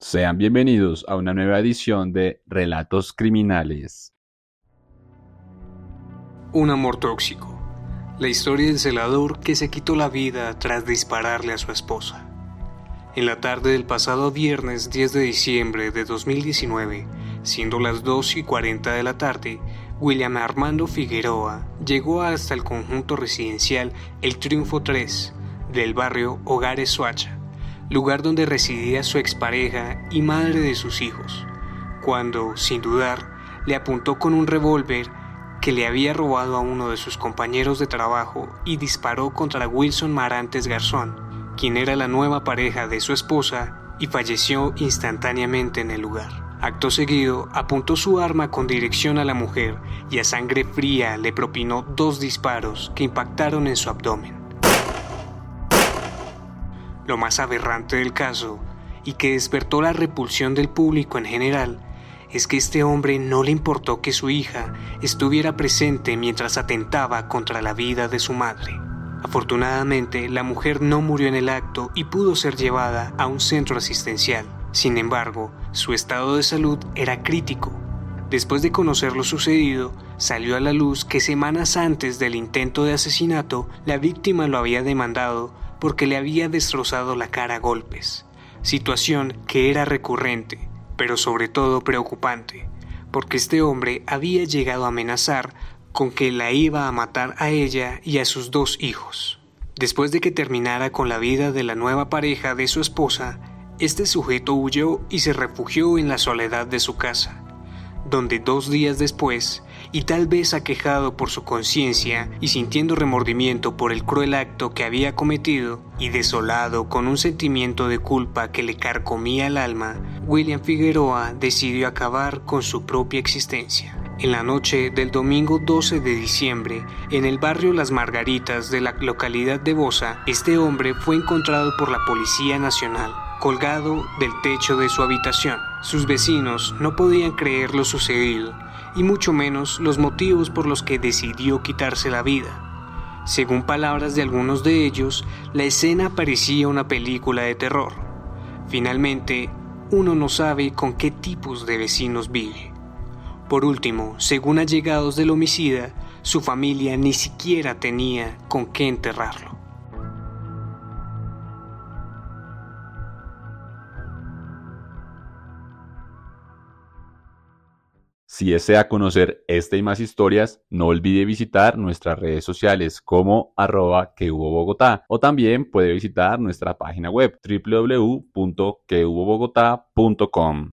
Sean bienvenidos a una nueva edición de Relatos Criminales. Un amor tóxico. La historia del celador que se quitó la vida tras dispararle a su esposa. En la tarde del pasado viernes 10 de diciembre de 2019, siendo las 2 y 40 de la tarde, William Armando Figueroa llegó hasta el conjunto residencial El Triunfo 3 del barrio Hogares Suacha lugar donde residía su expareja y madre de sus hijos, cuando, sin dudar, le apuntó con un revólver que le había robado a uno de sus compañeros de trabajo y disparó contra Wilson Marantes Garzón, quien era la nueva pareja de su esposa y falleció instantáneamente en el lugar. Acto seguido, apuntó su arma con dirección a la mujer y a sangre fría le propinó dos disparos que impactaron en su abdomen. Lo más aberrante del caso, y que despertó la repulsión del público en general, es que este hombre no le importó que su hija estuviera presente mientras atentaba contra la vida de su madre. Afortunadamente, la mujer no murió en el acto y pudo ser llevada a un centro asistencial. Sin embargo, su estado de salud era crítico. Después de conocer lo sucedido, salió a la luz que semanas antes del intento de asesinato, la víctima lo había demandado porque le había destrozado la cara a golpes, situación que era recurrente, pero sobre todo preocupante, porque este hombre había llegado a amenazar con que la iba a matar a ella y a sus dos hijos. Después de que terminara con la vida de la nueva pareja de su esposa, este sujeto huyó y se refugió en la soledad de su casa, donde dos días después y tal vez aquejado por su conciencia y sintiendo remordimiento por el cruel acto que había cometido, y desolado con un sentimiento de culpa que le carcomía el alma, William Figueroa decidió acabar con su propia existencia. En la noche del domingo 12 de diciembre, en el barrio Las Margaritas de la localidad de Bosa, este hombre fue encontrado por la Policía Nacional, colgado del techo de su habitación. Sus vecinos no podían creer lo sucedido y mucho menos los motivos por los que decidió quitarse la vida. Según palabras de algunos de ellos, la escena parecía una película de terror. Finalmente, uno no sabe con qué tipos de vecinos vive. Por último, según allegados del homicida, su familia ni siquiera tenía con qué enterrarlo. Si desea conocer esta y más historias, no olvide visitar nuestras redes sociales como arroba que hubo Bogotá o también puede visitar nuestra página web www.quehubobogotá.com.